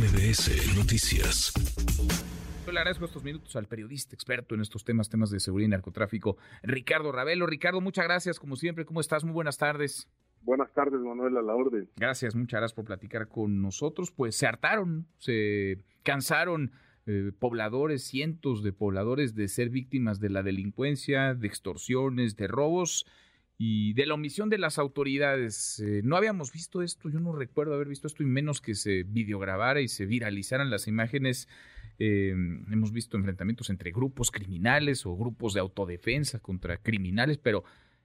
MBS Noticias. Yo le agradezco estos minutos al periodista experto en estos temas, temas de seguridad y narcotráfico, Ricardo Ravelo. Ricardo, muchas gracias, como siempre. ¿Cómo estás? Muy buenas tardes. Buenas tardes, Manuel, a la orden. Gracias, muchas gracias por platicar con nosotros. Pues se hartaron, se cansaron eh, pobladores, cientos de pobladores de ser víctimas de la delincuencia, de extorsiones, de robos y de la omisión de las autoridades. Eh, no habíamos visto esto, yo no recuerdo haber visto esto y menos que se videograbara y se viralizaran las imágenes. Eh, hemos visto enfrentamientos entre grupos criminales o grupos de autodefensa contra criminales, pero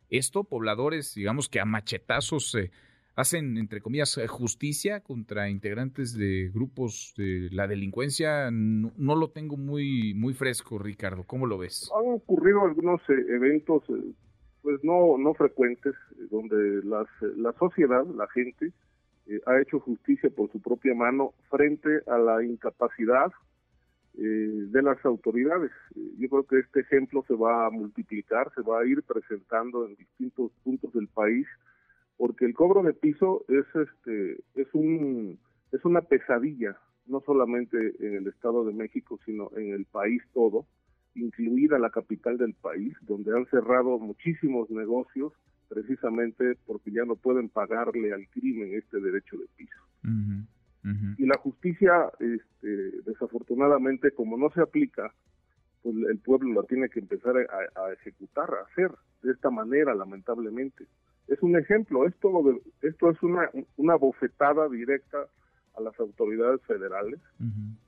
esto, pobladores, digamos que a machetazos eh, hacen, entre comillas, justicia contra integrantes de grupos de la delincuencia, no, no, lo tengo muy, muy fresco, Ricardo. ¿Cómo lo ves? Han ocurrido algunos eventos pues no, no frecuentes, eh, donde las, la sociedad, la gente, eh, ha hecho justicia por su propia mano frente a la incapacidad eh, de las autoridades. Yo creo que este ejemplo se va a multiplicar, se va a ir presentando en distintos puntos del país, porque el cobro de piso es este es un es una pesadilla, no solamente en el Estado de México, sino en el país todo incluida la capital del país, donde han cerrado muchísimos negocios precisamente porque ya no pueden pagarle al crimen este derecho de piso. Y la justicia, este, desafortunadamente, como no se aplica, pues el pueblo la tiene que empezar a, ejecutar, a hacer de esta manera, lamentablemente. Es un ejemplo, esto, esto es una, una bofetada directa a las autoridades federales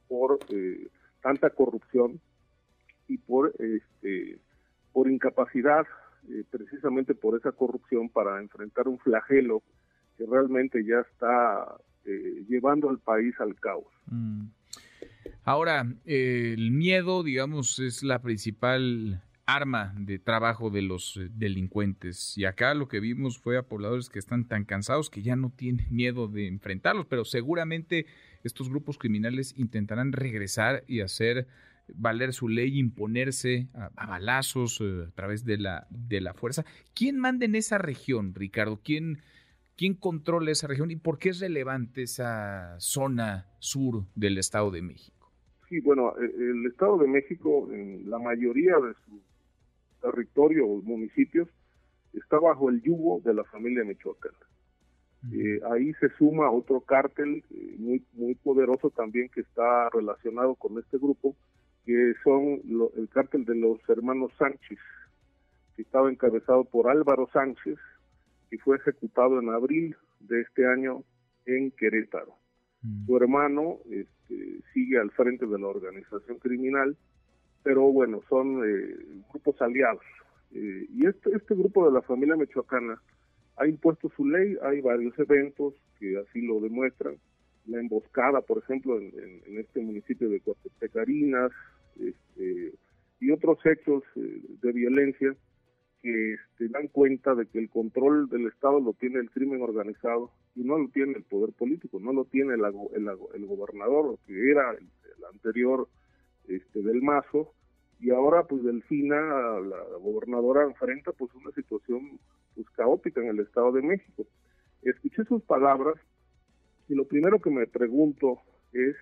por eh, tanta corrupción y por este por incapacidad eh, precisamente por esa corrupción para enfrentar un flagelo que realmente ya está eh, llevando al país al caos. Mm. Ahora, el miedo, digamos, es la principal arma de trabajo de los eh, delincuentes. Y acá lo que vimos fue a pobladores que están tan cansados que ya no tienen miedo de enfrentarlos, pero seguramente estos grupos criminales intentarán regresar y hacer valer su ley, imponerse a, balazos eh, a través de la, de la fuerza. ¿Quién manda en esa región, Ricardo? ¿Quién, ¿Quién controla esa región y por qué es relevante esa zona sur del Estado de México? Sí, bueno, e, el Estado de México, en la mayoría de su territorio o municipios, está bajo el yugo de la familia Michoacán. Eh, ahí se suma otro cártel eh, muy, muy poderoso también que está relacionado con este grupo, que son el cártel de los hermanos Sánchez, que estaba encabezado por Álvaro Sánchez y fue ejecutado en abril de este año en Querétaro. Mm. Su hermano este, sigue al frente de la organización criminal, pero bueno, son eh, grupos aliados. Eh, y este, este grupo de la familia michoacana ha impuesto su ley, hay varios eventos que así lo demuestran. La emboscada, por ejemplo, en, este municipio de Coatepecarinas, este, y otros hechos eh, de violencia que este, dan cuenta de que el control del Estado lo tiene el crimen organizado y no lo tiene el poder político, no lo tiene el, el, gobernador, que era el, anterior este, del Mazo, y ahora pues Delfina, la, gobernadora, enfrenta pues una situación pues caótica en el Estado de México. Escuché sus palabras y lo primero que me pregunto es,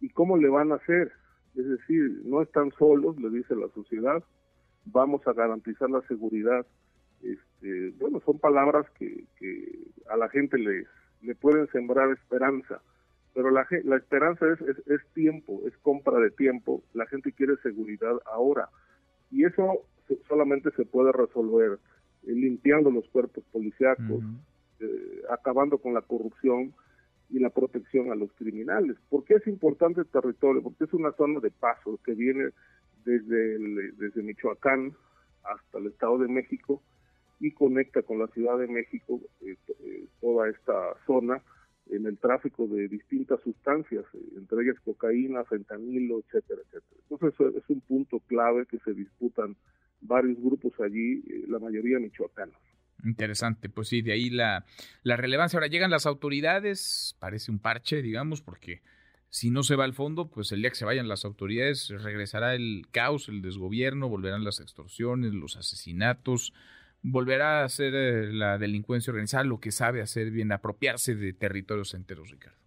¿y cómo le van a hacer? Es decir, no están solos, le dice la sociedad, vamos a garantizar la seguridad. Este, bueno, son palabras que, a la gente le, le pueden sembrar esperanza, pero la, la esperanza es, es, tiempo, es compra de tiempo, la gente quiere seguridad ahora y eso solamente se puede resolver eh, limpiando los cuerpos policíacos, eh, acabando con la corrupción y la protección a los criminales. ¿Por qué es importante el territorio? Porque es una zona de paso que viene desde, desde Michoacán hasta el Estado de México y conecta con la Ciudad de México eh, eh, toda esta zona en el tráfico de distintas sustancias, eh, entre ellas cocaína, fentanilo, etcétera, etcétera. Entonces es un punto clave que se disputan varios grupos allí, la mayoría michoacanos. Interesante, pues sí, de ahí la, la relevancia. Ahora llegan las autoridades, parece un parche, digamos, porque si no se va al fondo, pues el día que se vayan las autoridades regresará el caos, el desgobierno, volverán las extorsiones, los asesinatos, volverá a ser eh, la delincuencia organizada lo que sabe hacer bien, apropiarse de territorios enteros, Ricardo.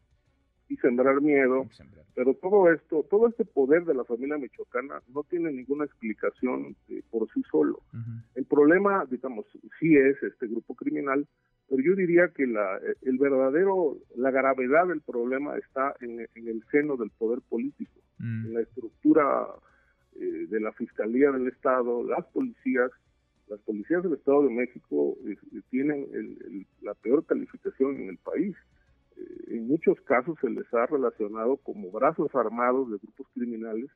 y sembrar miedo. Pero todo esto, todo este poder de la familia michoacana no tiene ninguna explicación eh, por sí solo. El problema, digamos, sí es este grupo criminal, pero yo diría que la, el verdadero, la gravedad del problema está en, el seno del poder político, mm. en la estructura eh, de la Fiscalía del Estado, las policías, las policías del Estado de México eh, tienen la peor calificación en el país en muchos casos se les ha relacionado como brazos armados de grupos criminales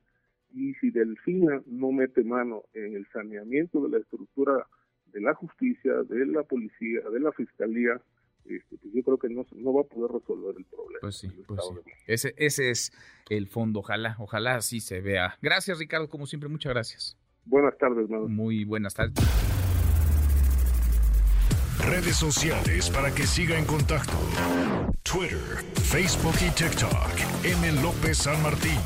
y si Delfina no mete mano en el saneamiento de la estructura de la justicia, de la policía, de la fiscalía, este, pues yo creo que no, no, va a poder resolver el problema. Pues sí, pues sí. Ese, ese es el fondo, ojalá, ojalá así se vea. Gracias Ricardo, como siempre, muchas gracias. Buenas tardes, hermano. Muy buenas tardes. Redes sociales para que siga en contacto: Twitter, Facebook y TikTok. M. López San Martín.